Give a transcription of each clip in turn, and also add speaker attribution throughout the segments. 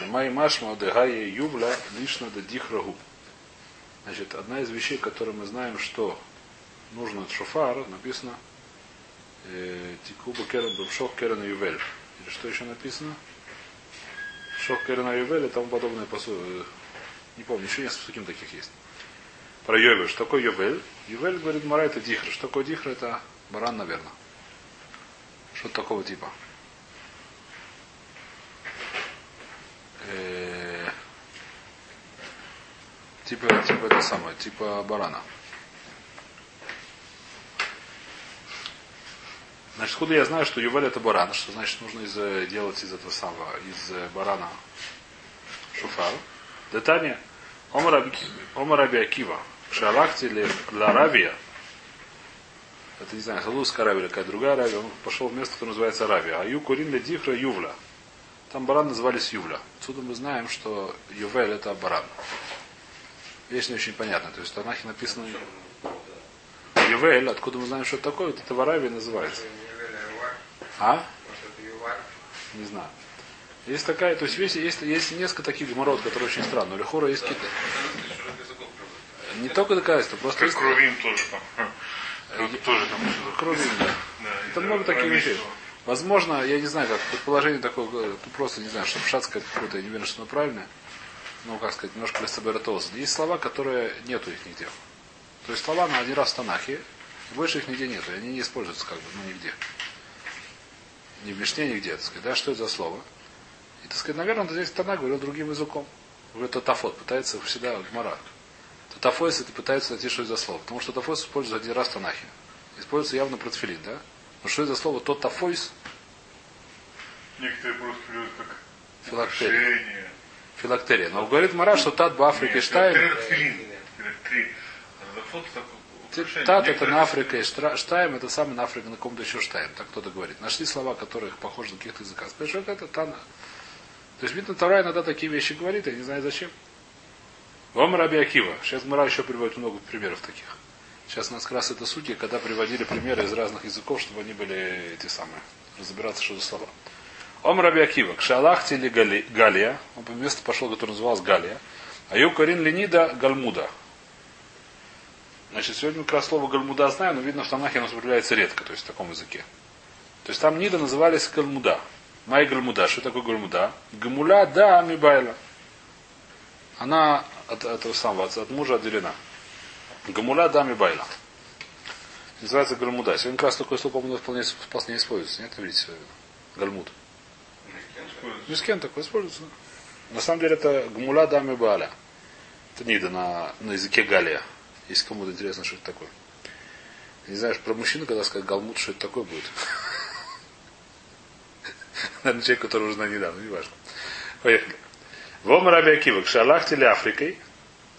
Speaker 1: Лемай машма дегая ювля лишна да дихрагу. Значит, одна из вещей, которые мы знаем, что нужно от шофар, написано э, Тикуба Керен Бамшох Керен Ювель. Или что еще написано? Шох Керен Ювель и тому подобное посу. э, Не помню, еще несколько таким таких есть. Про Йовель. Что такое Йовель? Ювель, говорит Мара, это дихра. Что такое дихра? Это баран, наверное. Что-то такого типа. Э, Типа, типа это самое, типа барана. Значит, откуда я знаю, что ювель это баран, что значит нужно из, делать из этого самого, из э, барана шуфар. Детание. Омараби Акива. Шалахти или Ларавия. Это не знаю, Халузская Аравия или какая-то другая Аравия. Он пошел в место, которое называется Аравия. А Ю Курин для Дихра Ювля. Там баран назывались Ювля. Отсюда мы знаем, что Ювель это баран. Вещь не очень понятна. То есть в Танахе написано Ювель, откуда мы знаем, что это такое, вот это в Аравии называется. А? Не знаю. Есть такая, то есть есть, есть, есть несколько таких геморрот, которые очень странные. У Лехора есть какие-то. Не только доказательства, просто
Speaker 2: Как
Speaker 1: есть
Speaker 2: кровин тоже там. Тоже там что-то.
Speaker 1: крови. да.
Speaker 2: Да,
Speaker 1: Это много таких вещей. Возможно, я не знаю, как предположение такое, ну, просто не знаю, что шат сказать какое-то, я не уверен, что оно правильное. Ну, как сказать, немножко лесобератоз. Есть слова, которые нету их нигде. То есть слова на один раз в Танахе, больше их нигде нету, они не используются как бы, ну, нигде. Ни в Мишне, нигде, так сказать, да, что это за слово? И, так сказать, наверное, он здесь Танах говорил другим языком. Говорит, татафот, пытается всегда гмара. Татафойс это пытается найти, что это за слово. Потому что татафойс используется один раз в Танахе. Используется явно про тфилин, да? Но что это за слово тот тафойс?
Speaker 2: Некоторые просто берут как
Speaker 1: Филактерия. Филактерия. Но говорит Мара, что тат в Африке
Speaker 2: три. А.
Speaker 1: Тат это на Африке, штайм это самый на Африке, на ком-то еще штайм. Так кто-то говорит. Нашли слова, которые похожи на каких-то языках. Что это тана. То есть видно, Тара иногда такие вещи говорит, я не знаю зачем. Вам Раби Акива. Сейчас Мара еще приводит много примеров таких. Сейчас у нас как раз это сути, когда приводили примеры из разных языков, чтобы они были эти самые, разбираться, что за слова. Ом Раби Акива, к Шалахте или Гали- Галия, он по месту пошел, которое называлось Галия, а Ю Карин Ленида Гальмуда. Значит, сегодня как раз слово Гальмуда знаем, но видно, что в Танахе оно употребляется редко, то есть в таком языке. То есть там Нида назывались Гальмуда. Май Гальмуда. Что такое Гальмуда? Гамуля да Амибайла. Она от этого самого, от мужа отделена. Гамуля да Амибайла. Называется Гальмуда. Сегодня как раз такое слово, по-моему, вполне, вполне используется. Нет, видите, Гальмуд. Мискен такой используется. На самом деле это Гмула Дами Бааля. Это Нида на, на языке Галия. Если кому-то интересно, что это такое. Не знаешь, про мужчину, когда сказать Галмут, что это такое будет. Наверное, человек, который уже знает недавно, не важно. Поехали. Вом Раби Акива, Шалахти ли Африкой,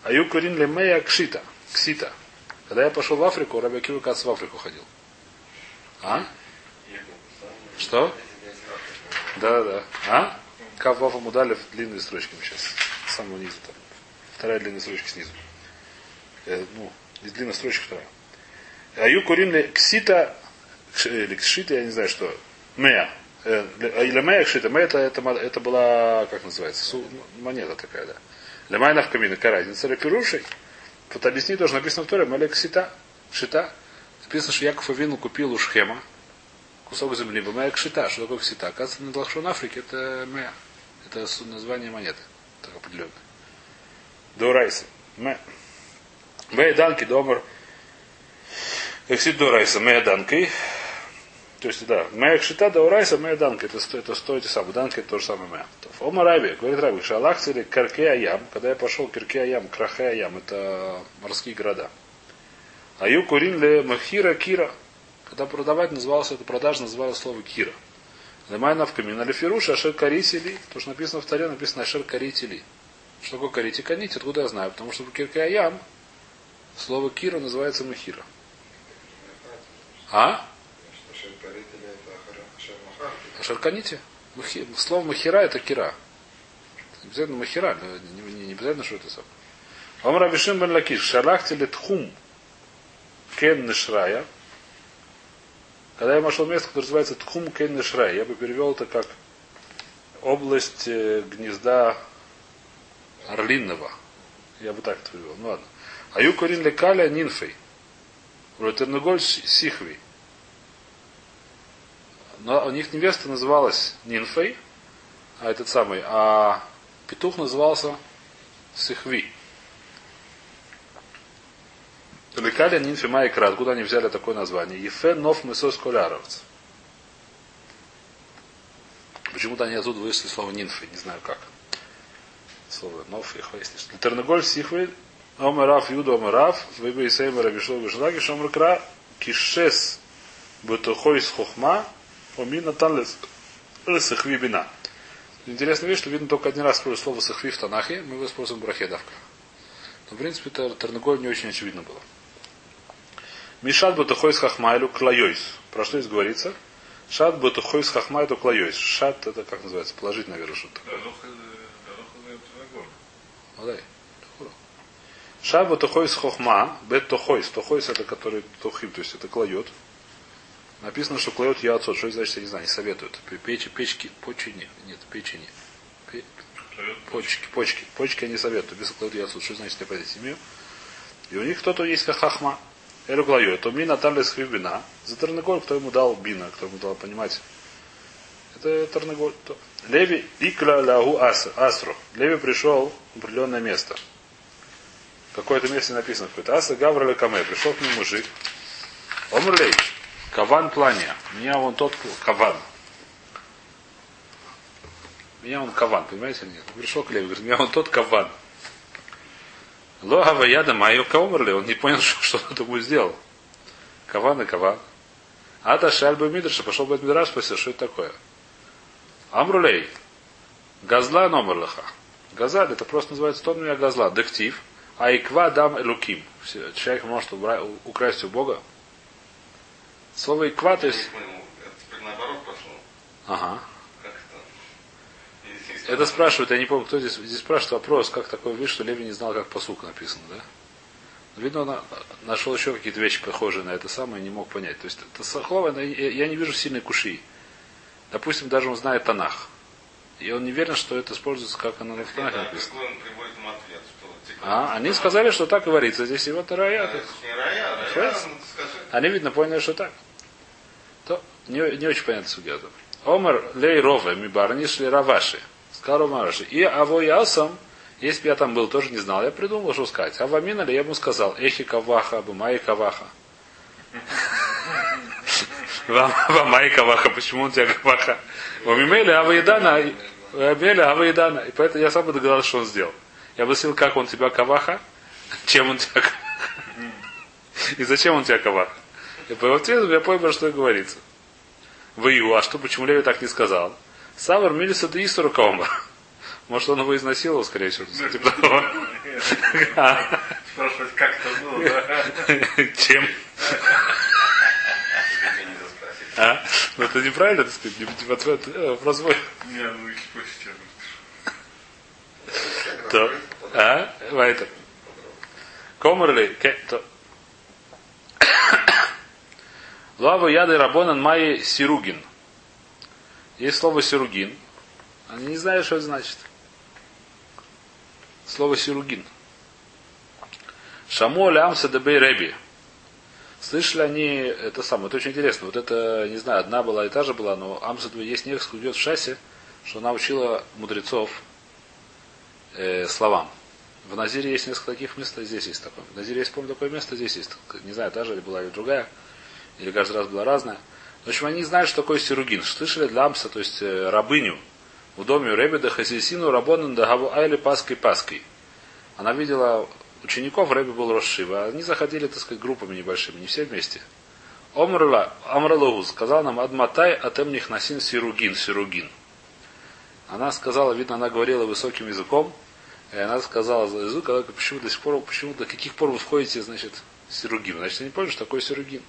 Speaker 1: а Юкурин ли Мея Кшита, Ксита. Когда я пошел в Африку, Раби Акива, кажется, в Африку ходил. А? Что? Да, да. А? Кав Вафа Мудалев длинными строчками сейчас. С самого низу там. Вторая длинная строчка снизу. Э, ну, из длинной строчки вторая. Аю курим ксита, кш- или кшита, я не знаю что. Мея. Э, ле- Или мея кшита. Мея это, это, это была, как называется, су- монета такая, да. Лемайна в камине, какая разница? Репирушей. Вот объясни тоже написано в Торе, Мале ксита, кшита. Написано, что Яков Авину купил у Шхема кусок земли, бамая кшита. Что такое ксита? Оказывается, на Лахшон Африке это мея. Это название монеты. Так определенно. До Райса. Ме. Мея данки домар. Эксид до Райса. Мея данкой. То есть, да, Мея кшита до Райса, мея данка. Это стоит, это стоит те самые. Данки это то же самое мея. Ома Раби, говорит Раби, шалах цели Карке. Когда я пошел Кирке Аям, Крахе Аям, это морские города. Аю Курин ле Махира Кира. Когда продавать назывался, это продажа называлось слово Кира. Лемайна в камин. Алифируш, Ашер Каритили. То, что написано в таре, написано Ашер Каритили. Что такое Карити? Канить, откуда я знаю? Потому что в Кирке Аям слово Кира называется Махира. А? Ашер Каните? Махи- Слово Махира это Кира. Не обязательно Махира, не, не- не обязательно, что это сам. Ом Рабишин бен Лакиш, шалахти тхум кен нешрая. Когда я нашел место, которое называется Тхум кен нешрая, я бы перевел это как область э, гнезда орлиного. Я бы так это перевел. Ну ладно. А юкурин лекаля нинфой. Ротерноголь сихви. Но у них невеста называлась Нинфой, а этот самый, а петух назывался Сихви. Лекали Нинфи Майкрат. Откуда они взяли такое название? Ефе Нов Месос Коляровц. Почему-то они оттуда вышли слово Нинфи, не знаю как. Слово Нов и Хвейстиш. Терноголь Сихви Омерав Юда Омерав, Выбе и Сейма Рабишло Бешлаги, Шомркра, Кишес Бутухой с Хохма, Омина Танлес Сахви Бина. Интересная вещь, что видно только один раз использует слово Сахви в Танахе, мы его используем в Брахедавка. Но, в принципе, это Тарнаголь не очень очевидно было. Мишат Бутухой с Хахмайлю Клайойс. Про что здесь говорится? Шат Бутухой с Хахмайлю Клайойс. Шат это как называется? Положить, наверное, что-то. Дай. Шаба тухойс хохма, бет тухойс. Тухойс это который тухим, то есть это клает. Написано, что клает яцот. Что это значит, я не знаю, не советуют. Печи, печки, почени. Нет, печени. Пе... Почки, почки. Почки они советуют. Без клают яцот. Что значит, я понять имею. И у них кто-то есть как хахма. Элю клает. То ми наталли бина. За Тарнаголь, кто ему дал бина, кто ему дал понимать. Это Тарнаголь. Леви икла лагу асру. Леви пришел в определенное место какое-то месте написано какое-то. Аса Гавраля Каме. Пришел к нему мужик. Омрлей. Каван плания. Меня вон тот каван. Меня он каван, понимаете нет? Пришел к Леви, говорит, меня он тот каван. Логава яда майо каумерли. Он не понял, что, что он такое сделал. Каван и каван. Ада шальба мидраша. Пошел бы Мидраш, спросил, что это такое. Амрулей. Газла номерлаха. Газаль, это просто называется тот меня газла. Дектив. Айква дам элуким. Человек может украсть у Бога. Слово иква, то есть... Ага. Это спрашивают, я не помню, кто здесь, здесь спрашивает вопрос, как такое вышло, что Леви не знал, как посук написано, да? Видно, он нашел еще какие-то вещи, похожие на это самое, не мог понять. То есть, это слово, я не вижу сильной куши. Допустим, даже он знает Танах. И он не верен, что это используется, как оно в Танахе написано. А, они сказали, что так говорится. Здесь его тарая. Они, видно, поняли, что так. То не, не очень понятно судья. Омар лей рове ми барниш ли раваши. Сказал Ромараши. И аво ясам, если бы я там был, тоже не знал, я придумал, что сказать. А вамина ли я ему сказал, эхи каваха, бумаи каваха. Вамай каваха, почему у тебя каваха? Вамимели аваидана, Вамимели аваидана. И поэтому я сам бы догадался, что он сделал. Я бы спросил, как он тебя каваха, чем он тебя И зачем он тебя каваха? И по ответу я понял, что говорится. Вы а что, почему Леви так не сказал? Савар Милиса де Истору Каома. Может, он его изнасиловал, скорее всего. Типа
Speaker 2: Спрашивать, как это было, да?
Speaker 1: Чем? А? Ну это неправильно, так сказать, не ответ, вопрос мой.
Speaker 2: Не, ну
Speaker 1: то, а? Вайтер. Комерли, то. Лава яды рабонан майи сиругин. Есть слово сиругин. Они не знают, что это значит. Слово сиругин. Шаму лямса дебей реби. Слышали они, это самое, это очень интересно. Вот это, не знаю, одна была и та же была, но Амса есть несколько идет в шассе, что она учила мудрецов э, словам. В Назире есть несколько таких мест, и здесь есть такое. В Назире есть, помню, такое место, здесь есть. Не знаю, та же или была или другая, или каждый раз была разная. В общем, они знают, что такое сиругин. Слышали для Амса, то есть э, рабыню в доме у Ребеда Хасисину Рабонан Дагаву Айли Паской Паской. Она видела учеников, Рэби был Рошива. Они заходили, так сказать, группами небольшими, не все вместе. Омрла, Амралогу сказал нам Адматай Атем Нихнасин Сиругин, Сиругин. Она сказала, видно, она говорила высоким языком, и она сказала за язык, когда почему до сих пор, почему до каких пор вы входите, значит, сиругин. Значит, не помню, что такое сиругин.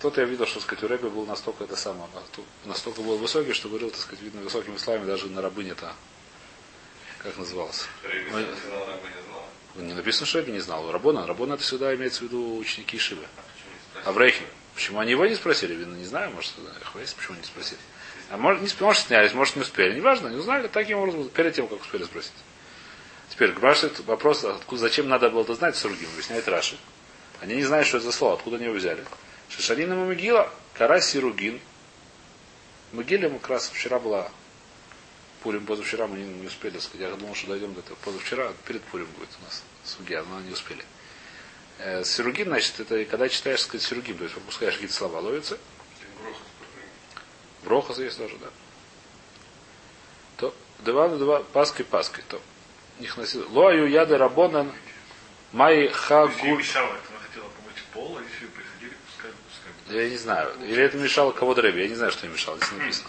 Speaker 1: Кто-то я видел, что, сказать, у Рэби был настолько это самое, настолько был высокий, что говорил, так сказать, видно, высокими словами даже на рабыне-то, как назывался. Не написано, что Рэби не знал. Рабона, Рабона это всегда имеется в виду ученики Шивы. Аврейхи. Почему они его не спросили? Видно, не знаю, может, Хвейс, почему не спросили. А может, не, может снялись, может не успели. Неважно, не узнали, таким образом, перед тем, как успели спросить. Теперь, спрашивает вопрос, откуда, зачем надо было это знать Сургим, объясняет Раши. Они не знают, что это за слово, откуда они его взяли. Шишарина Мамигила, Кара Сиругин. Могиле мы как раз вчера была Пурим позавчера мы не, не успели сказать. Я думал, что дойдем до этого. Позавчера, перед Пурим будет у нас судья, но не успели. Э, сиругин, значит, это когда читаешь, сказать, сиругин, то есть пропускаешь какие-то слова, ловится. Брохас есть тоже, да. То, два на два, паской, паской, то. Их носил. Лоаю яды рабонан, май
Speaker 2: Если
Speaker 1: хагуль.
Speaker 2: мешала, хотела помыть пол, а
Speaker 1: Я не знаю. Или это мешало кого-то рыбе. Я не знаю, что им мешало. Здесь написано.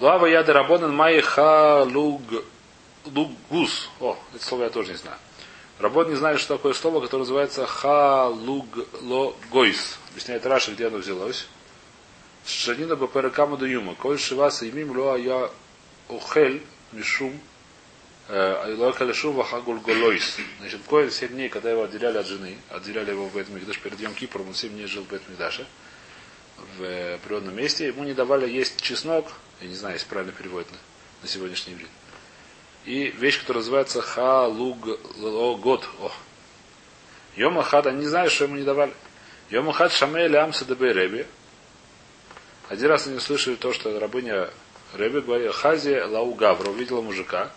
Speaker 1: Лава яды рабонан май халуг лугус. О, это слово я тоже не знаю. Работы не знали, что такое слово, которое называется халуглогойс. Объясняет Раша, где оно взялось. Шанина баперекаму да юма. Коль шиваса имим лоа я ухель мишум Лоакалешува хагуль голойс. Значит, Коэль 7 дней, когда его отделяли от жены, отделяли его в этом Мигдаш перед Йом Кипром, он 7 дней жил в этом Мигдаше, в природном месте, ему не давали есть чеснок, я не знаю, если правильно переводит на, на сегодняшний иврит. И вещь, которая называется халугот. О. Йома хад, они не знают, что ему не давали. Йома хад шамель амса дебей реби. Один раз они слышали то, что рабыня Реби говорила, Хази лау гавра, увидела мужика,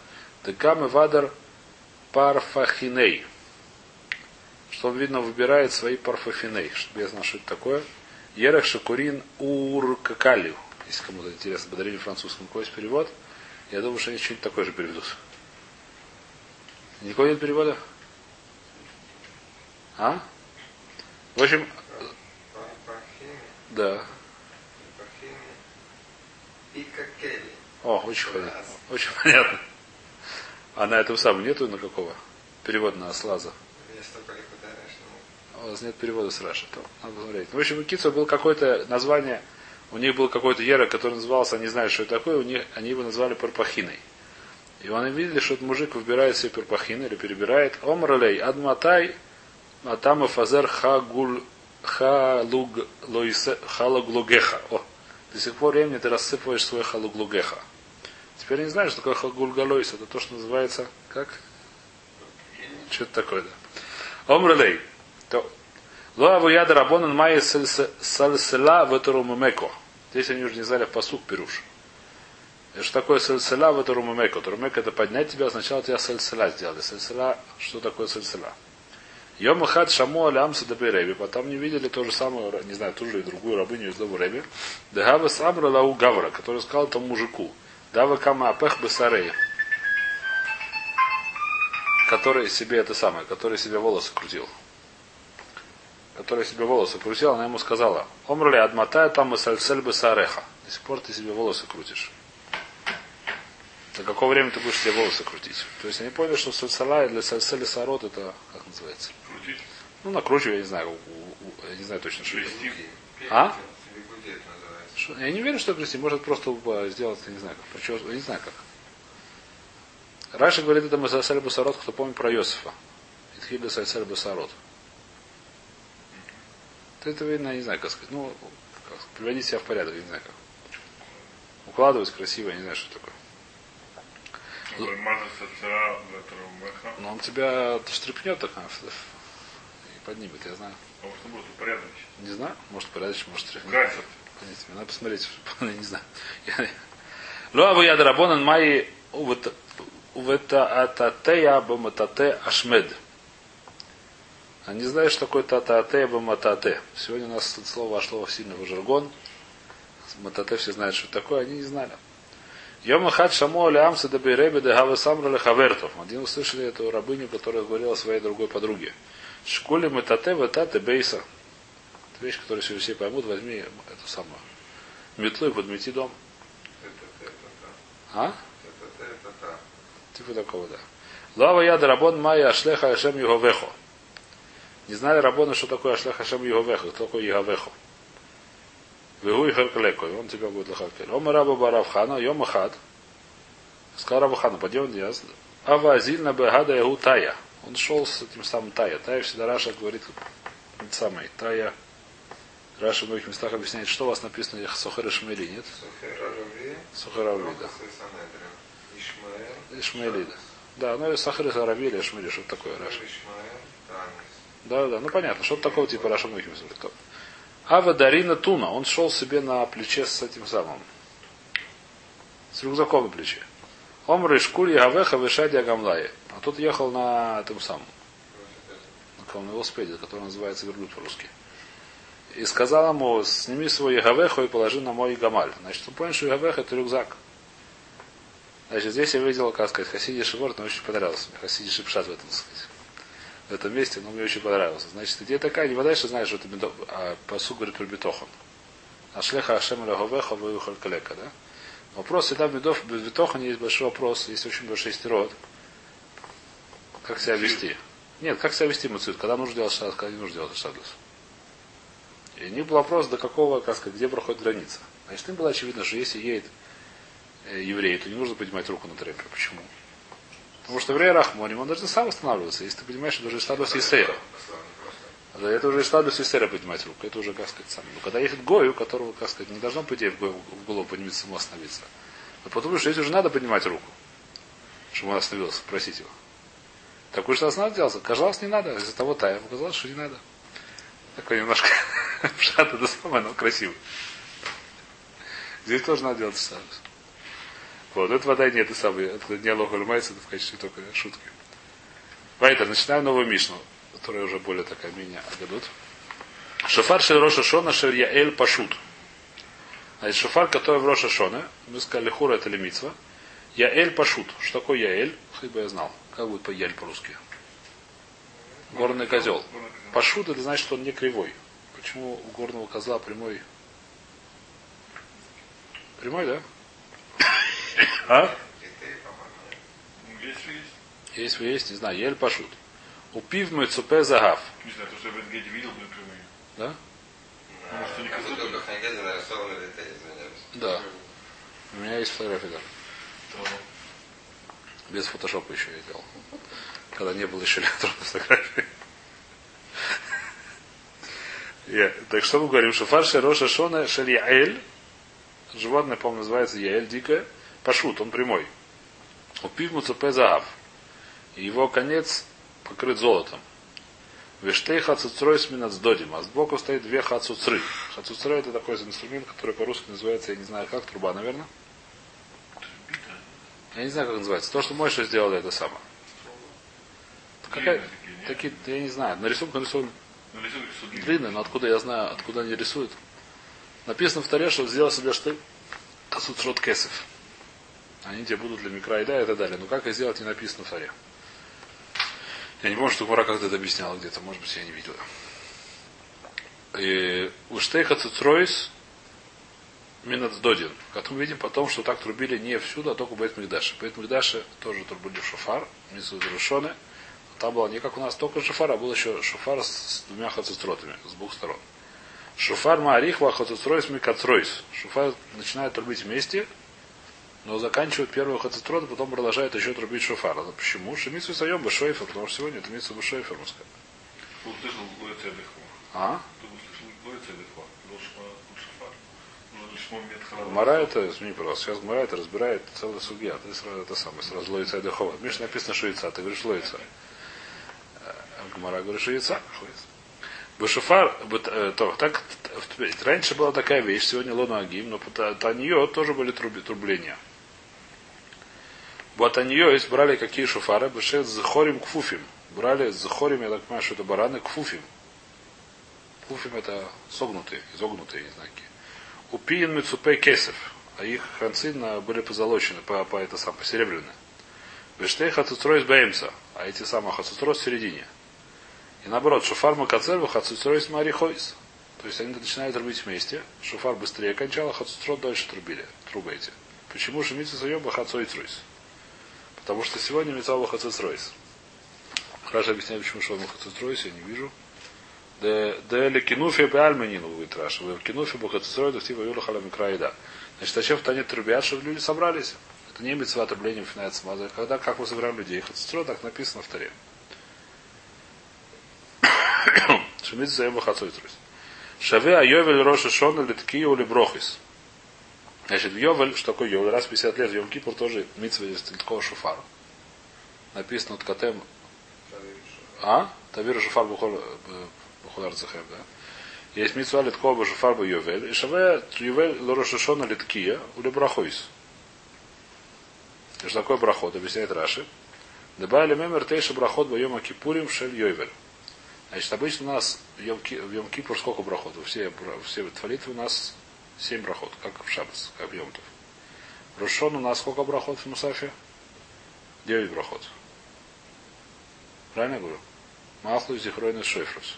Speaker 1: Декам вадар парфахиней. Что он, видно, выбирает свои парфахиней. Чтобы я знал, что это такое. Ерех Шакурин Уркакалю. Если кому-то интересно, подарили французскому какой есть перевод. Я думаю, что они что-нибудь такое же переведут. Никакого нет перевода? А? В общем, да. О, очень понятно. Очень понятно. А на этом самом нету на какого? Перевод на слаза.
Speaker 3: Я столько легко
Speaker 1: А У вас нет перевода с Раши. То надо посмотреть. В общем, у Кицу был какое-то название, у них был какой-то ера, который назывался, они знают, что это такое, у них, они его назвали Парпахиной. И они видели, что этот мужик выбирает себе Парпахины или перебирает. Омралей, Адматай, Атама Фазер Хагуль Халуг Лоисе Халаглугеха. О, до сих пор времени ты рассыпываешь свой Халуглугеха. Теперь не знаю, что такое Хагульгалойс. Это то, что называется, как? Что-то такое, да. Омралей. То. Лоаву яда рабонан майя сальсела в эту румемеко. Здесь они уже не знали посух пируш. И Что такое сальсела в эту румемеко? Румемеко это поднять тебя, сначала тебя сальсела сделали. Сальсела, что такое сальсела? Йом хад шаму алямса дабе реби. Потом не видели то же самое, не знаю, ту же и другую рабыню из дома реби. Дагава самра лау гавра, который сказал тому мужику. Дава кама апех бесарей. Который себе это самое, который себе волосы крутил. Который себе волосы крутил, она ему сказала, Омрли адматая там и сальцель бесареха. До сих пор ты себе волосы крутишь. До какого времени ты будешь себе волосы крутить? То есть они поняли, что сальсала для сальцели сарот это, как называется?
Speaker 2: Крутить.
Speaker 1: Ну, накручиваю, я не знаю, у- у- я не знаю точно, что это. А? Что- Я не уверен, что плести. Может просто э, сделать, я не знаю, как. Причем, я не знаю как. Раши говорит, это Масасаль Басарот, кто помнит про Йосифа. Итхиля Сальсаль Басарот. Это видно, не знаю, как сказать. Ну, как приводить себя в порядок, я не знаю как. Укладывать красиво, я не знаю, что такое.
Speaker 2: Который мажется цара в этого меха.
Speaker 1: Но он тебя штрипнет так а, и поднимет, я знаю.
Speaker 2: Потому что будет упорядочить.
Speaker 1: Не знаю, может порядочно, может штрипнет. Надо посмотреть, я не знаю. Я- Луаву яд рабонан май увета ататея баматате ашмед. Они знают, что такое татате баматате. Сегодня у нас это слово вошло в сильный жаргон. Матате все знают, что такое, они не знали. Йома хад шамо алямса да бейреби да самра лехавертов. Один услышали эту рабыню, которая говорила своей другой подруге. Школи матате ватате бейса. Это вещь, которую сегодня все поймут, возьми эту самую метлу и подмети дом. А? Типа такого, да. Лава яда рабон майя ашлеха ашем юговехо. Не знали рабоны, что такое ашлеха ашем юговехо, кто такой юговехо. Вегу и херкалеко, и он тебя будет лохакель. Ома раба баравхана, йома хад. Сказал Рабахану, пойдем яс. Ава азильна бегада ягу тая. Он шел с этим самым тая. Тая всегда Раша говорит, самый, тая, Раша в многих местах объясняет, что у вас написано Сохер Ишмаили, нет?
Speaker 3: Сухарави,
Speaker 1: Сохер Арави, да.
Speaker 3: Ишмаэль,
Speaker 1: да. Ну и Сахар Арави или Ишмаили, что такое Раша.
Speaker 3: Ишмаэль.
Speaker 1: Да, да, ну понятно, что-то такого типа Раша. Кто? Ава Дарина Туна, он шел себе на плече с этим самым, с рюкзаком на плече. Омры Шкуль Ягавеха Вишади Агамлае. А тот ехал на этом самом, на велосипеде, который называется верблюд по-русски. И сказал ему, сними свой Ягавеху и положи на мой гамаль. Значит, он понял, что Ягавеха это рюкзак. Значит, здесь я видел, как сказать, Хасиди Шиворт, мне очень понравился. Хасиди Шипшат в этом, сказать. В этом месте, но мне очень понравился. Значит, идея такая, не вода, что знаешь, что это бедо- а, посуд говорит про бетохон. Ашлеха Ашем Лаговеха выехал калека, да? Вопрос всегда в бедов- в бетохоне есть большой вопрос, есть очень большой стерот. Как себя вести? Нет, как себя вести муцит, когда нужно делать шадус, когда не нужно делать шадус. И не был вопрос, до какого, как сказать, где проходит граница. Значит, им было очевидно, что если едет э, еврей, то не нужно поднимать руку на трепе. Почему? Потому что еврей Рахмоним, он должен сам останавливаться. Если ты понимаешь, что это уже статус Исейра. Да, это уже статус Исейра поднимать руку. Это уже, как сказать, сам. Но когда едет Гою, которого, как сказать, не должно, по идее, в го- в голову подниматься самому остановиться. Но потому что здесь уже надо поднимать руку. Чтобы он остановился, просить его. Так уж раз надо делать. Казалось, не надо. Из-за того тая показалось, что не надо. Такой немножко пшат, это самое, но красиво. Здесь тоже надо делать статус. Вот, это вода нет, это самое, это не Аллах это в качестве только шутки. Вайтер, начинаем новую Мишну, которая уже более такая менее агадут. Шофар шель Роша Шона шель Яэль Пашут. Значит, шофар, который в Роша Шона, мы сказали, хура это лимитва. Яэль Пашут. Что такое Яэль? Хоть бы я знал. Как будет по Яль по-русски? Горный козел. Пашут это значит, что он не кривой. Почему у горного козла прямой? Прямой, да? А?
Speaker 2: Есть, есть.
Speaker 1: Не знаю, ель пашут. У пив мы цупе загав.
Speaker 2: Не знаю, то, что я в Эдгеде видел, были прямые.
Speaker 1: Да?
Speaker 3: Хангезе нарисованы детали, извиняюсь.
Speaker 1: Да. У меня есть фотография даже. Без фотошопа еще я делал. Когда не было еще электронной фотографии. Я- Так что мы говорим? Шофар Роша Шона Шель Яэль. Животное, по-моему, называется Яэль дикое. Пашут, он прямой. У загав. И его конец покрыт золотом. Вештей хацуцрой с минацдодим. А сбоку стоит две хацуцры. Хацуцрой это такой инструмент, который по-русски называется, я не знаю как, труба, наверное. Я не знаю, как называется. То, что Мойша сделали, это самое. Какая...
Speaker 2: Такие,
Speaker 1: я не знаю. На рисунке нарисован длинный, но откуда я знаю, откуда они рисуют. Написано в таре, что сделал себе штык Тасуцрот Кесов. Они тебе будут для микроида и так далее. Но как их сделать, не написано в таре. Я не помню, что Гура как-то это объясняла где-то. Может быть, я не видел. И у Штейха Цуцройс Минацдодин. Как мы видим потом, что так трубили не всюду, а только в Бейт Мигдаше. В Бейт Мигдаше тоже трубили в шофар, Мисудрушоне. Там было не как у нас только шофар, а был еще шофар с, двумя хацистротами, с двух сторон. Шофар Маарихва Хацистройс Микацройс. Шофар начинает трубить вместе, но заканчивает первый хацистрот, а потом продолжает еще трубить шофар. А Почему? Шемицу Сайом Башойфер, потому что сегодня это Мицу Башойфер, мы сказали. А? Мара это, извини, пожалуйста, сейчас Мара это разбирает целый судья. Ты сразу это самое, сразу лоица и дыхова. Миш написано шуица, ты говоришь лоица. А Гмара говорит шуица. Башуфар, быт- э, то, так, раньше была такая вещь, сегодня лону агим, но нее тоже были труби- трубления. Вот они ее брали какие шуфары, бешет с хорим кфуфим. Брали с хорим, я так понимаю, что это бараны кфуфим. Кфуфим это согнутые, изогнутые, какие. Упиен Мицупей Кесов, а их концы были позолочены, по, по это сам, посеребряны. Вештей Хацуцрой Беймса, а эти самые Хацуцрой в середине. И наоборот, Шуфар Макацерву Хацуцрой с Марихойс. То есть они начинают рубить вместе. Шуфар быстрее кончал, а Хацуцрот дольше трубили. Трубы эти. Почему же Митсу Сайоба Хацуицройс? Потому что сегодня Митсаба Хацуцройс. Раша объясняет, почему Шома Хацуцройс, я не вижу. Да лекинуфи бальманину будет Раша. В кинуфи бухацесрой да типа юла халам краида. Значит, зачем в Тане трубят, чтобы люди собрались? Это не митцва отрублением финает смаза. Когда, как мы собираем людей? Хацесрой так написано в таре. Шемит заем бухацой трус. Шаве Айовель Роша Шона Литкию или Брохис. Значит, Йовель, что такое Йовель? Раз в 50 лет в Йом Кипур тоже митцва из такого шуфара. Написано от Катем. А? Тавира шуфар Бухоляр Цехем, да? Есть митцва Литкова шуфар бы Йовель. И Шаве Йовель Роша Шона Литкия или Брохис. Что такое брахот? Объясняет Раши. Добавили мемер тейша брахот боема кипурим шель йойвель. Значит, обычно у нас в Йом Кипур сколько брахот? Все, все твалиты у нас семь брахот, как в Шабас, как в Йомтов. В Рошон у нас сколько брахот в Мусафе? Девять брахот. Правильно я говорю? Махлу, Зихройн и Шойфрус.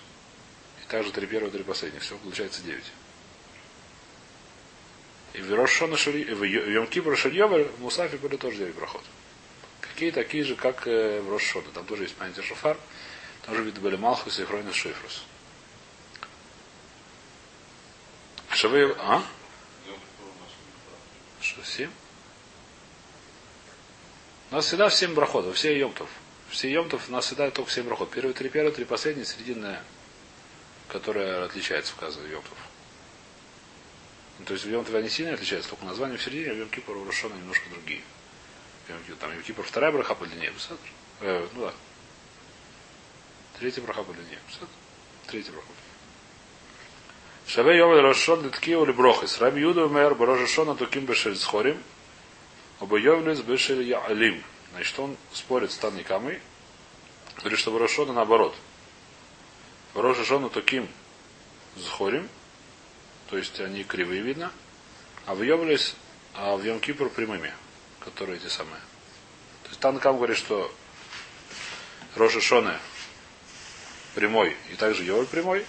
Speaker 1: И также три первых, три последних. Все получается девять. И в Рошон в Йом Кипур Шельёвер в Мусафе были тоже девять брахот. Какие такие же, как в Рошона. Там тоже есть понятие шофар. Тоже виды были Малхус и Хройнус Шифрус. Шавы... А? Что, семь? У нас всегда семь брахотов, все емтов. Все емтов у нас всегда только семь брахот. Первые три первые, три последние, срединная, которая отличается в казе емтов. Ну, то есть в Йом-Тове они сильно отличаются, только название в середине, а в у Рошона немножко другие. Там Йом-Кипур вторая браха по длине, э, ну да. Третья браха по длине. Третья браха. Шаве Йовель Рошон Литкио или Брохис. Раби Юда умер Барожешона Туким Бешель Схорим. Оба Йовелес Бешель Яалим. Значит, он спорит с Танникамой. Говорит, что Барошона наоборот. Барожешона Туким Схорим. То есть они кривые видно. А в Йовелес, а в Йом Кипр прямыми. Которые эти самые. То есть Танкам говорит, что Роша Шоне прямой и также Йовель прямой.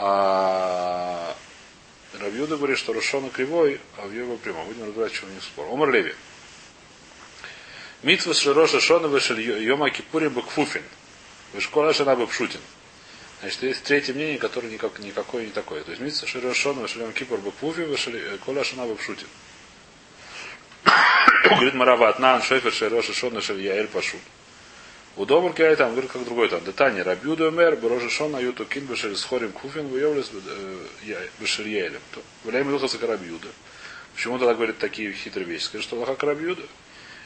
Speaker 1: А Равьюда говорит, что Рошона кривой, а в Йовель прямой. Будем разбирать, чего у них спор. Омар Леви. Митва Широша Шона вышел Йома Кипурим Бакфуфин. Вышкола Шана Бакшутин. Значит, есть третье мнение, которое никак, никакое не такое. То есть Митва Широша Шона вышел Йома Кипур Бакфуфин, вышел Кола Шана Бакшутин. Говорит Марават, Нан Шефер Широша Шона Шель Яэль Пашут. У Домар Киай там, говорит, как другой там. Детани, Рабюда Мер, Берожа Шон, Аюту Кин, Бешер Схорим Куфин, Выявлес Бешер Яэлем. Время Илхаса Карабьюда. Почему тогда говорит такие хитрые вещи? Скажи, что Лаха Карабьюда.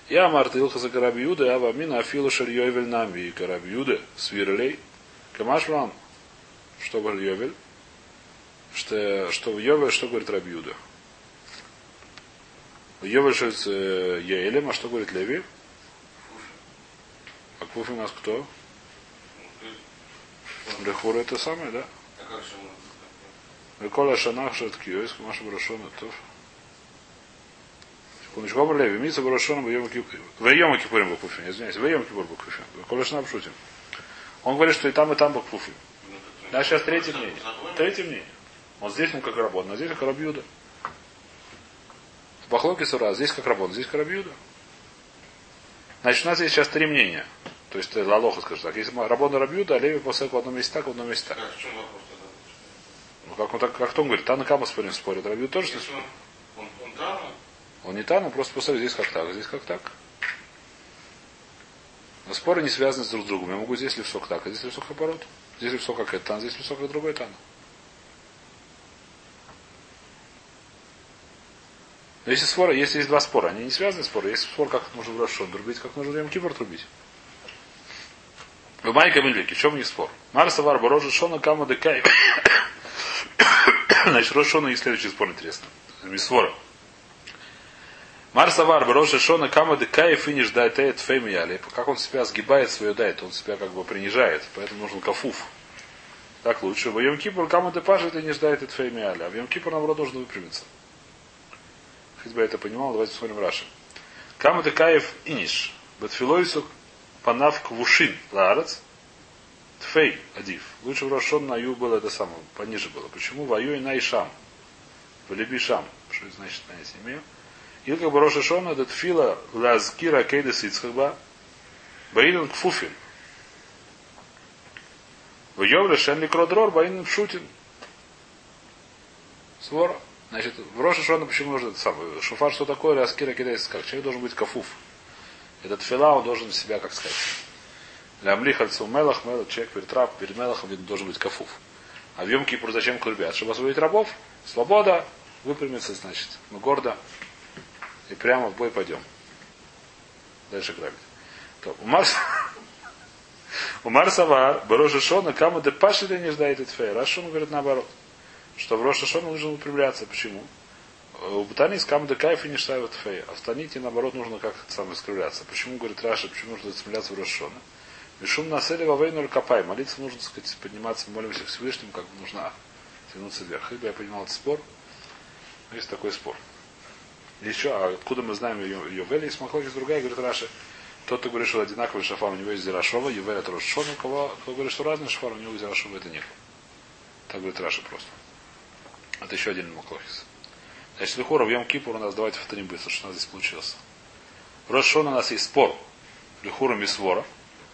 Speaker 1: Я Марта Илхаса Карабьюда, я Вамина Афила Шер Йовель Нами, и Карабьюда, Свирлей. Камаш вам. Что говорит Йовель? Что, что в Йовель, что говорит Рабьюда? Йовель что с Яэлем, а что говорит Леви? А Куф у нас кто? Лехура это самое, да? Коля Шанах Шаткиойс, Маша Барашона Тов. Секундочку, Омар Леви, Мица Барашона Вайома Кипурим. Бакуфин, извиняюсь, Вайома Кипур Бакуфин. Коля Шанах Шутим. Он говорит, что и там, и там Бакуфин. Да, сейчас третье мнение. Третье мнение. Вот здесь он как работа, а здесь как Рабьюда. Бахлоки Сура, здесь как работа, здесь как Рабьюда. Значит, у нас есть сейчас три мнения. То есть это Лалоха, скажем так. Если Рабона Рабьюда, а Леви после в одном месте так, в одном месте так. Ну как он так, как он говорит, Тана Кама спорим спорит. Рабью тоже что
Speaker 2: он, он Тана?
Speaker 1: Он не Тана, просто после здесь как так, здесь как так. Но споры не связаны с друг с другом. Я могу здесь левсок так, а здесь левсок наоборот. Здесь левсок как это тан, здесь левсок как другой тан. Но если споры, если есть два спора, они не связаны споры. Есть спор, как нужно в Рошон трубить, как нужно Йом Кипр трубить. В Майка Мильвике, в чем не спор? Марса Варба, Рожа Шона, Кама Декай. Значит, Рожа Шона и следующий спор интересно. Без спора. Марса Варба, Рожа Шона, Кама Декай, финиш дайтеет фемияли. Как он себя сгибает свое дайт, он себя как бы принижает, поэтому нужен кафуф. Так лучше. В Йом Кипр Кама Депаш это не ждает это фемияли, а в Йом Кипр наоборот должен выпрямиться. Хоть бы я это понимал, давайте посмотрим Раши. Кама Декаев Иниш. Батфилойсу Панав Квушин Ларец. Тфей Адив. Лучше в Рошон на Ю было это самое, пониже было. Почему? Ваю и на Ишам. Полюби Шам. Что значит, понятия не имею. Или как бы Роша Шона, это тфила лазкира кейдес ицхаба. Баинен кфуфин. В Йовле шенли кродрор баинен пшутин. Свора. Значит, в Роша Шона почему нужно это самое? Шуфар что такое? Лазкира кейдес как Человек должен быть кафуф. Этот фила, он должен себя, как сказать, Лямли хальцу мелах, мелах, человек перед раб, перед мелахом должен быть кафуф. А в Йом Кипур зачем клубят? Чтобы освободить рабов. Свобода. Выпрямиться, значит. Мы гордо. И прямо в бой пойдем. Дальше грабить. То, у Марса... У Марсавар, Барожа Шона, кому де пашили не ждает и тфей. Рашон говорит наоборот. Что в Роша Шона нужно выпрямляться. Почему? У Бутани с кам де кайф не штайва тфей. А в Таните, наоборот, нужно как самое искривляться. Почему, говорит Раша, почему нужно выпрямляться в Роша Шона? Мишум насели во войну копай. Молиться нужно, так сказать, подниматься, молимся к Всевышнему, как нужно тянуться вверх. Ибо я понимал этот спор. Есть такой спор. Еще, а откуда мы знаем ее, ее Вели, есть Махлокис другая, говорит Раша, тот, кто говорит, что одинаковый шафар, у него есть Зирашова, Ювель это Рошон, у кого, кто говорит, что разный шафар, у него Зирашова это нет. Так говорит Раша просто. Это еще один Махлокис. Значит, Лихора в Йом Кипур у нас, давайте повторим быстро, что у нас здесь получилось. Рошон у нас есть спор. Лихура Мисвора.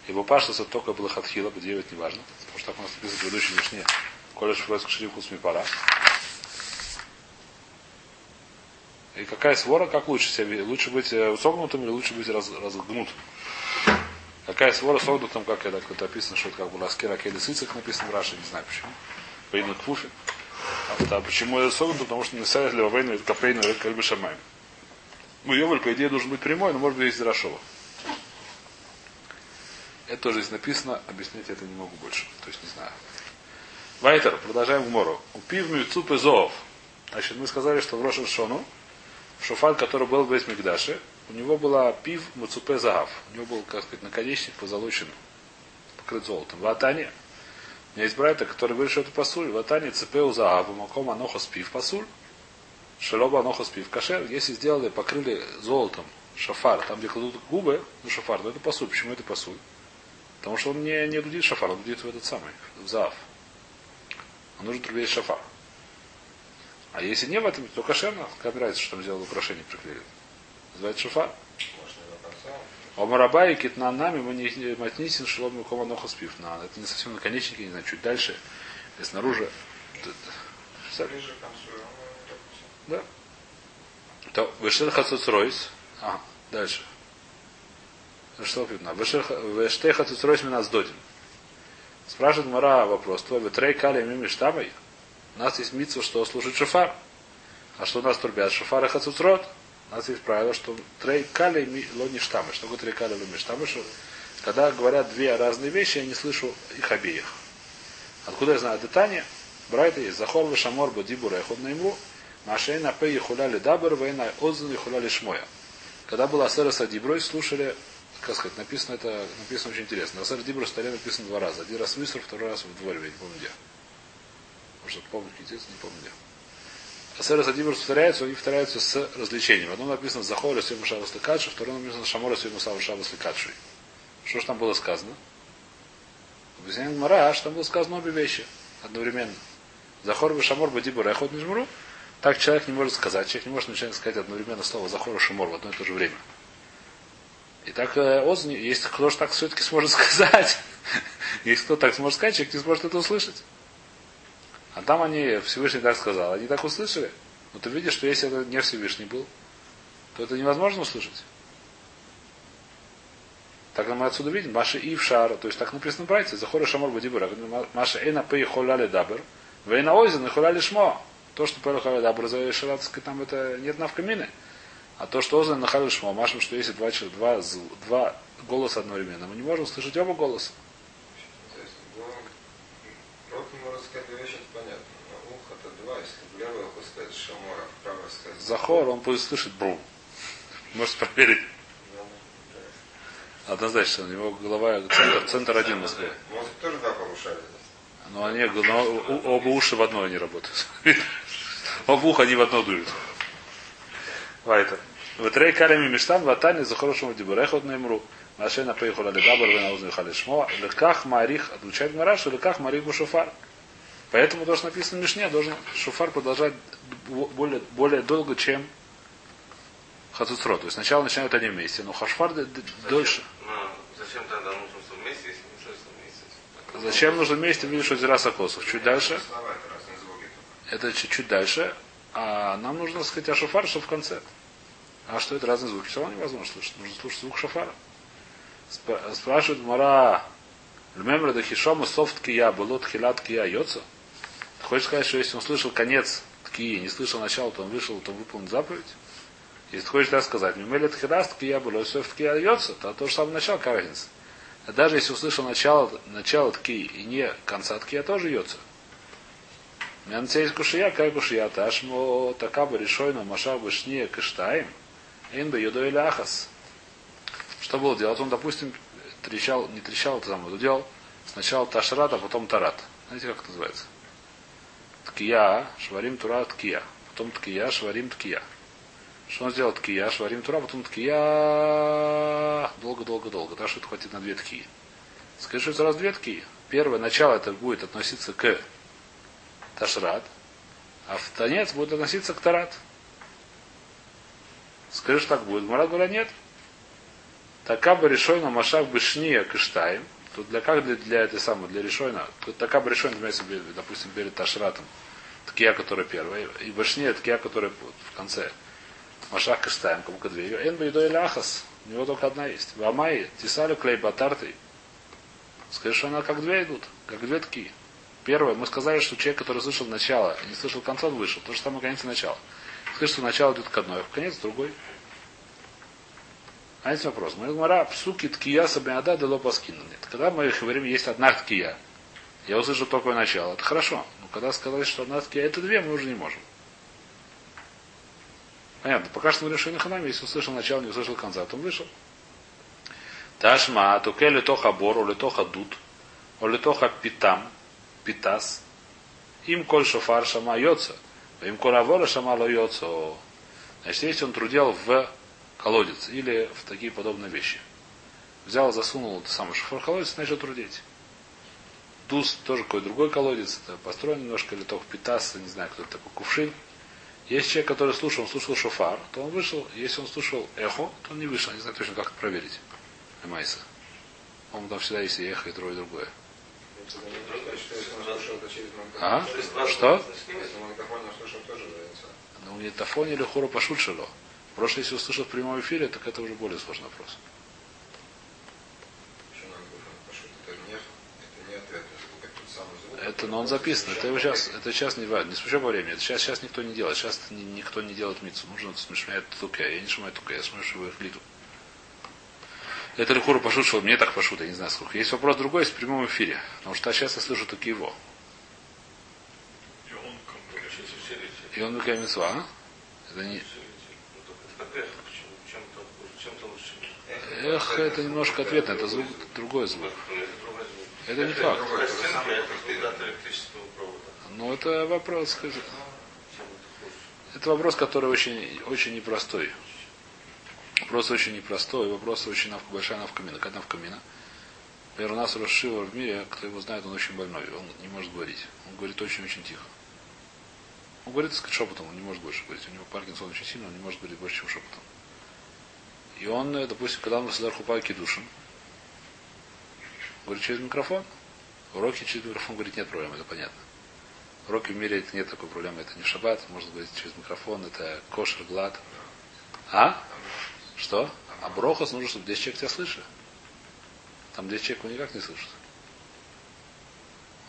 Speaker 1: Ибо паштаса только было хатхила, по 9 неважно. Потому что так у нас написано в предыдущей Мишне. Колеш Фройск Шрифус Мипара. И какая свора, как лучше себя Лучше быть э, согнутым или лучше быть раз, разгнутым? Какая свора согнутым, как это, как это описано, что это как бы ласкера сыцах написано в Раше, не знаю почему. По Кфуфе. А, а почему это согнуто? Потому что не ставят ли войну, это капейну, это как бы шамай. Ну, Йовель, по идее, должен быть прямой, но может быть есть Рашова. Это тоже здесь написано, объяснять это не могу больше. То есть не знаю. Вайтер, продолжаем в мору. Упив мюцуп зоов. Значит, мы сказали, что в Рошен Шону, шофар, который был в Мигдаше, у него была пив муцупе загав. У него был, как сказать, наконечник позолочен, покрыт золотом. В Атане, меня есть братья, который говорит, что это пасуль. В Атане цепеу загав, маком анохос пив пасуль. Шелоба анохос пив кашер. Если сделали, покрыли золотом шафар, там, где кладут губы, ну шафар, то это пасуль. Почему это пасуль? Потому что он не, не дудит шафар, он дудит в этот самый, в заав. Он нужен трубить шафар. А если не в этом, то кошерно, как нравится, что там сделал украшение приклеили. Называется шафар. Омараба и китнанами мы не матнисин шелом кома ноха спив. На, это не совсем наконечники, не знаю, чуть дальше, снаружи. Да. То вышел хацуцройс. А, дальше. Что видно? Вештеха цицройс меня сдодим. Спрашивает Мара вопрос. Твой ветрей кали мими штамой? У нас есть митсу, что служит шофар. А что у нас трубят? Шофар и хацуцрот. У нас есть правило, что трей кали лони штамы. Что такое трей кали лони штамы? Что когда говорят две разные вещи, я не слышу их обеих. Откуда я знаю детание? Брайта есть. Захор вешамор бодибура эход наимру. Машейна пей хуляли дабер, вейна озен хуляли шмоя. Когда была асера садиброй, слушали как сказать, написано это, написано очень интересно. На Сар Дибру столе написано два раза. Один раз в Исру, второй раз в дворе, я не помню где. Может, помню, не помню где. Асера Садибр повторяется, они повторяются с развлечением. Одно написано Захора Сьема Шабас Лекадши, второе написано Шамора Сьема Шабас Лекадши. Что же там было сказано? Объясняет Мара, что там было сказано обе вещи одновременно. Захор бы Шамор бы Дибур Эхот Нижмуру. Так человек не может сказать. Человек не может начать сказать одновременно слово Захор и Шамор в одно и то же время. И так э, Озни, если кто же так все-таки сможет сказать, если кто так сможет сказать, человек не сможет это услышать. А там они, Всевышний так сказал, они так услышали. Но ты видишь, что если это не Всевышний был, то это невозможно услышать. Так мы отсюда видим. Маша и в шара. То есть так написано братья. Захора шамор бадибура. Маша эна пей холяли дабер. Вейна ойзен и холяли шмо. То, что пей холяли дабер, за шаратской там это нет навкамины. А то, что Озан нахалил Шмо, машем, что если два, два, два голоса одновременно, мы не можем слышать оба голоса.
Speaker 3: То есть, ну, рот может сказать две вещи, это понятно. Но ух это два, если в левое ухо сказать Шамора, в правое сказать...
Speaker 1: Захор, он будет слышать брум. Можете проверить. Однозначно, у него голова, центр, центр один в Москве.
Speaker 3: Мозг тоже два повышали.
Speaker 1: Но они, но оба уши в одно не работают. Оба уха они в одно дуют. Вайтер. Ветрей карами миштан ватани за хорошему дибурехот наимру. Машина поехала ледабр, вы на хали шмо. Леках марих, отвечает Мараш, леках марих шуфар. Поэтому то, что написано в Мишне, должен шуфар продолжать более, более долго, чем хацуцро. То есть сначала начинают они вместе, но хашфар дольше.
Speaker 4: Зачем тогда нужно вместе, если не все вместе?
Speaker 1: Зачем нужно вместе, видишь, что зира сокосов. Чуть дальше.
Speaker 3: Это
Speaker 1: чуть-чуть дальше. А нам нужно сказать, а шофар, что в конце. А что это разные звуки? Все равно невозможно слушать. Нужно слушать звук шофара. Спрашивает Мара, Льмемра да хишома софт кия, было тхилат кия йоца. Хочешь сказать, что если он слышал конец ткии, не слышал начала, то он вышел, то выполнил заповедь? Если ты хочешь так сказать, мимели тхидас ткия было, все в ткия льется, то то же самое начало, какая разница? А даже если услышал начало, начало ткии и не конца ткия, тоже льется. Мянцейс кушия, кай кушия, ташмо такаба решойно машах бышния кыштаем, ин бы юдо или ахас. Что было делать? Он, допустим, трещал, не трещал, это самое, делал сначала ташрат, а потом тарат. Знаете, как это называется? Ткия, шварим тура, ткия. Потом ткия, шварим ткия. Что он сделал ткия, шварим тура, потом ткия долго-долго-долго. Да, что это хватит на две ткии. Скажи, что это раз две ткии. Первое начало это будет относиться к ташрат, а в конец будет относиться к тарат. Скажи, что так будет. Марат говорит, нет. Така бы решойна машах бышния кыштаем. Тут для как для, для этой самой, для решойна. Тут така бы решойна, допустим, перед ташратом. Ткия, которая первая. И башния, ткия, которая в конце. Машах кыштаем, как бы две. Эн бы или ахас. У него только одна есть. В Амай, тисалю клей батарты. Скажи, что она как две идут, как две ткии. Первое, мы сказали, что человек, который слышал начало не слышал конца, он вышел. То же самое конец и начало. Скажи, что начало идет к одной, а в конец другой. А есть вопрос. Мы говорим, псуки ткия сабиада дело паскину. Нет. Когда мы говорим, есть одна ткия, я услышал только начало. Это хорошо. Но когда сказали, что одна ткия, это две, мы уже не можем. Понятно. Пока что мы решили ханами, если услышал начало, не услышал конца, то он вышел. Ташма, туке литоха бор, литоха дуд, литоха питам, питас. Им коль шофар шама йоца. Им коль авора шама ло йоца. Значит, если он трудил в колодец или в такие подобные вещи. Взял, засунул это самый шофар колодец, начал трудить. Дус тоже какой-то другой колодец, это построен немножко, или только питас, не знаю, кто это такой, кувшин. Есть человек, который слушал, он слушал шофар, то он вышел. Если он слушал эхо, то он не вышел. Не знаю точно, как это проверить. Эмайса. Он там всегда есть и эхо, и другое, и другое. А? Что? Ну, не тафон или хору пошутшило. Просто если услышал в прямом эфире, так это уже более сложный вопрос. Это, но он записан. Это его сейчас, это сейчас не важно. Не спеша по времени. Это сейчас, сейчас никто не делает. Сейчас ни, никто не делает мицу. Нужно смешать тука. Я не шумаю тука, я смешиваю их литу. Это Лихуру пошутил, мне так пошут, я не знаю сколько. Есть вопрос другой, есть в прямом эфире. Потому что сейчас я слышу только его. И он Микай Митцва, а? Это не... Эх, это немножко ответно, это звук, другой звук. Это не факт. Но это вопрос, скажи. Это вопрос, который очень, очень непростой. Вопрос очень непростой, вопрос очень навка, большая навкамина. Как навкамина? Например, у нас Рошива в мире, кто его знает, он очень больной, он не может говорить. Он говорит очень-очень тихо. Он говорит, так сказать, шепотом, он не может больше говорить. У него Паркинсон очень сильно, он не может говорить больше, чем шепотом. И он, допустим, когда он Садар Хупайки душен, говорит через микрофон. Уроки через микрофон говорит, нет проблем, это понятно. Уроки в мире это нет такой проблемы, это не шаббат, можно говорить через микрофон, это кошер, глад. А? Что? А брохос нужно, чтобы 10 человек тебя слышали. Там 10 человек его никак не слышат.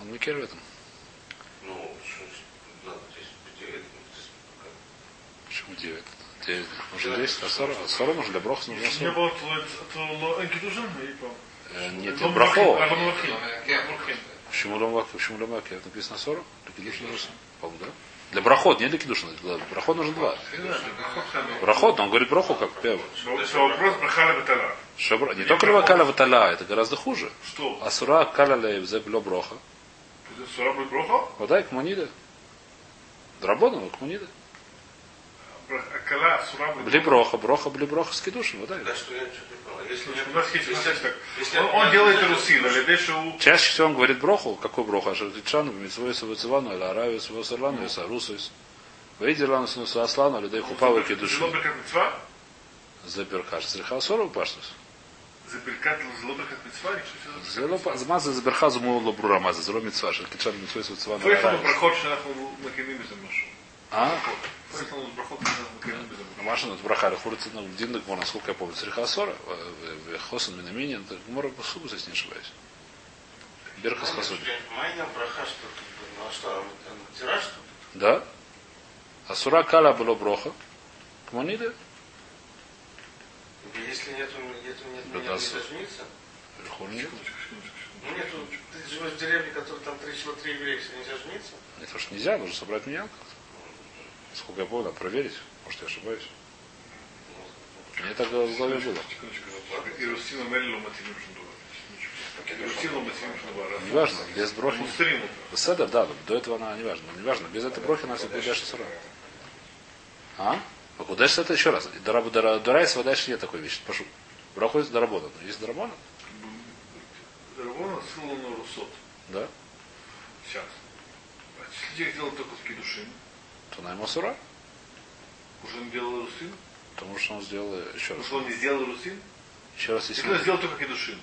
Speaker 1: Он микер в этом.
Speaker 4: Ну, 9,
Speaker 1: Почему 9? 9. Нужно 10, а 40, а 40 нужно для брохос нужно
Speaker 2: Не
Speaker 1: 40.
Speaker 2: было, то то энкидужин, и.
Speaker 1: Э, Нет, для брахо.
Speaker 2: А Лахим.
Speaker 1: Почему ломак? Почему ломак? Написано 40? Для кидуш нужно. По-моему, да? Для брахот, не для кидуша. Для брахот нужно два. Брахот, он говорит браху как первый.
Speaker 2: Вопрос.
Speaker 1: Шабра- Не только рыба ватала, это гораздо хуже.
Speaker 2: Что?
Speaker 1: Асура каля лейвзе бло броха.
Speaker 2: Сура будет Броха?
Speaker 1: Водай кмунида. Драбона, кмунида.
Speaker 2: Акала, сура,
Speaker 1: блиброха, броха, блиброха с кедушем. Вот так.
Speaker 4: Да, что я если
Speaker 2: у нас есть. Он, делает русин, а
Speaker 1: Чаще всего он говорит броху. Какой броха, Ашартичану, Митсвоису, Вацивану, или Аравису, или Исарусуис. Вейдерлану, Снусу, Аслану, Людей Хупавы,
Speaker 2: Кедуши. За
Speaker 1: Беркаш. Зриха Сорова Паштус.
Speaker 2: За Беркат, Зло
Speaker 1: Беркат, Митсва? Змаза за Берха, Зуму, Лобру Рамаза, Зро Митсва, Шартичану, Митсвоису, Вацивану, Аравису.
Speaker 2: Поехал, проход, Шанаху, Макиними, Замашу.
Speaker 1: А? Машина это брахали, хурцит на Динда Гмор, насколько я помню, Срихасора, э, Хосан Минаминин, это Гмор Басугу, не ошибаюсь. Берха с Хасуги.
Speaker 5: Майна браха, что ну а что, а тираж что
Speaker 1: Да. Асура кала было броха. Кмониды.
Speaker 5: Если нету, нету, нету,
Speaker 1: нету,
Speaker 5: жениться?
Speaker 1: Нет,
Speaker 5: ну нету, ты живешь в деревне, которая там три человека, три еврея, нельзя жениться?
Speaker 1: Это потому что нельзя, нужно собрать меня. Сколько я помню, проверить. Может, я ошибаюсь. Мне так в голове было.
Speaker 2: Шандуа.
Speaker 1: Неважно, без брохи. Седер, да, до этого она неважно. Но неважно, без этой брохи она всегда дальше сура. А? Кудеш это еще раз. Дурайс дальше нет такой вещи. Прошу. Броху есть дарабона. Есть
Speaker 2: ссылал на Русот.
Speaker 1: Да.
Speaker 2: Сейчас. А если делал только в Кедушин,
Speaker 1: То на ему сура.
Speaker 2: уже он делал Русин?
Speaker 1: Потому что он сделал еще раз.
Speaker 2: Потому что он не сделал Русин?
Speaker 1: Еще раз
Speaker 2: Если
Speaker 1: если
Speaker 2: он сделал только Кедушин.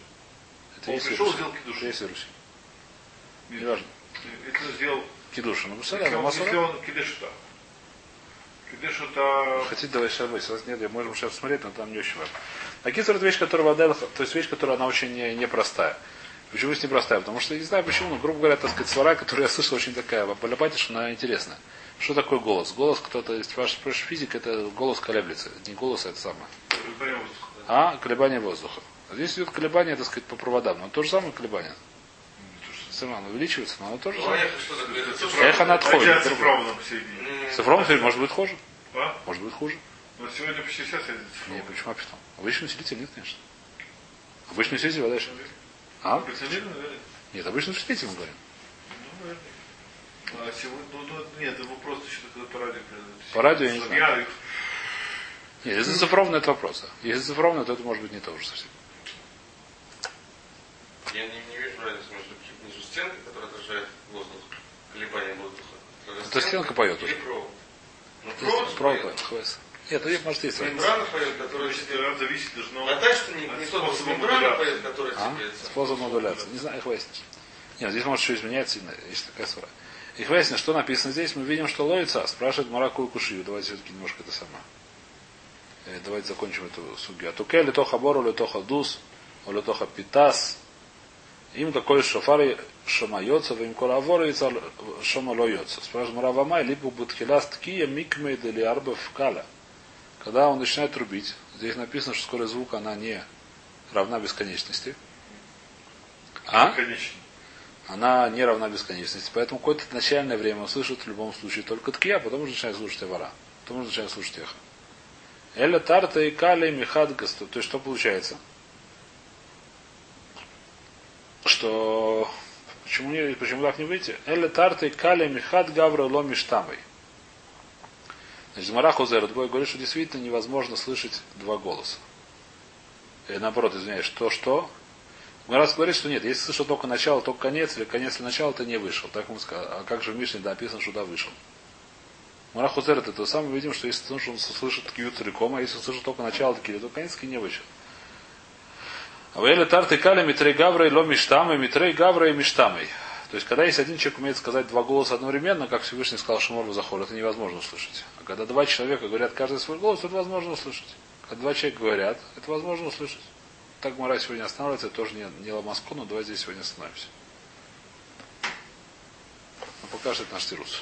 Speaker 1: Это
Speaker 2: он пришел,
Speaker 1: Иерусалим.
Speaker 2: сделал
Speaker 1: Это
Speaker 2: Кедушин.
Speaker 1: есть Иерусалим. Неважно.
Speaker 2: Если он сделал...
Speaker 1: Кидуша. Ну,
Speaker 2: Если
Speaker 1: представляем,
Speaker 2: он, если
Speaker 1: масура.
Speaker 2: он Кедешута. Кедешута...
Speaker 1: Хотите, давай сейчас быть. Если нет, можем сейчас смотреть, но там не очень важно. А кисар это вещь, которая вода, то есть вещь, которая она очень не- непростая. Почему здесь непростая? Потому что я не знаю почему, но, грубо говоря, так сказать, свара, которую я слышал, очень такая, полюбатишь, она интересная. Что такое голос? Голос, кто-то, если ваш спрашиваешь физик, это голос колеблется. Не голос, а это самое.
Speaker 2: Колебание воздуха.
Speaker 1: А колебание воздуха. А здесь идет колебание, так сказать, по проводам. Но то же самое колебание. Сама оно увеличивается, но оно тоже
Speaker 5: Ну,
Speaker 1: самое.
Speaker 5: а что такое? Это
Speaker 2: Цифра-
Speaker 5: цифра.
Speaker 1: Эх, она отходит.
Speaker 2: Посередине.
Speaker 1: Цифровом теперь может быть хуже.
Speaker 2: А?
Speaker 1: Может быть хуже.
Speaker 2: Но сегодня почти вся
Speaker 1: Не,
Speaker 2: цифровая.
Speaker 1: почему опитом? Обычный усилитель нет, конечно. Обычный усилитель вода еще. А? Нет, обычный усилитель мы говорим.
Speaker 2: Ну, наверное. А сегодня, ну, ну, нет, это вопрос еще когда по радио передают.
Speaker 1: По радио я не знаю. Нет, если цифровно, это вопрос. Если цифровно, то это может быть не то уже совсем.
Speaker 5: Я не, не вижу разницы между, между стенкой, которая отражает воздух, колебания воздуха.
Speaker 1: Это стенка поет уже.
Speaker 5: провод. Ну,
Speaker 1: Есть
Speaker 5: провод
Speaker 1: Провод
Speaker 5: поет.
Speaker 1: поет. Нет, это может есть разница.
Speaker 5: Мембрана поет, которая
Speaker 2: наверное, зависит должно...
Speaker 5: А дальше не,
Speaker 2: от
Speaker 5: не тот мембрана поет, которая
Speaker 1: А?
Speaker 5: тебе...
Speaker 1: Способ модуляции. Не знаю, выяснить. Нет, здесь может еще изменяется сильно, есть такая свара. Их выяснить, что написано здесь, мы видим, что ловится, спрашивает Мараку и Кушию. Давайте все-таки немножко это самое. Э, Давайте закончим эту сугию. Атуке литоха бору, литоха дус, о литоха питас. Им какой шофари шамайоца, им кола авора и шама лоется. Спрашивает Марава Май, либо бутхилас ткия микмейд или арба вкаля. Когда он начинает трубить, здесь написано, что скорость звука, она не равна бесконечности. А?
Speaker 2: Конечно.
Speaker 1: Она не равна бесконечности. Поэтому какое-то начальное время он в любом случае только ткия, а потом уже начинает слушать авара. Потом уже начинает слушать эхо. Эля тарта и кали михад. То есть что получается? Что почему, не, почему так не выйти? Эля тарта и кали михад гавра ло миштамой. Значит, Мара Хузер Двое говорит, что действительно невозможно слышать два голоса. И наоборот, извиняюсь, что что? Марас говорит, что нет, если слышал только начало, только конец, или конец или начало, то не вышел. Так мы сказали. А как же в Мишне написано, что да, вышел? Мара Хузер это то самое, видим, что если слышал, он слышит кью целиком, а если слышал только начало такие, то конец таки не вышел. А вы тарты кали митрей гавра и ло миштамы, митрей гавра и миштамой. То есть, когда есть один человек умеет сказать два голоса одновременно, как Всевышний сказал Шимор Захор, это невозможно услышать. А когда два человека говорят каждый свой голос, это возможно услышать. Когда два человека говорят, это возможно услышать. Так Мара сегодня останавливается, тоже не, не Ламаско, но давайте здесь сегодня остановимся. Ну, пока наш тирус.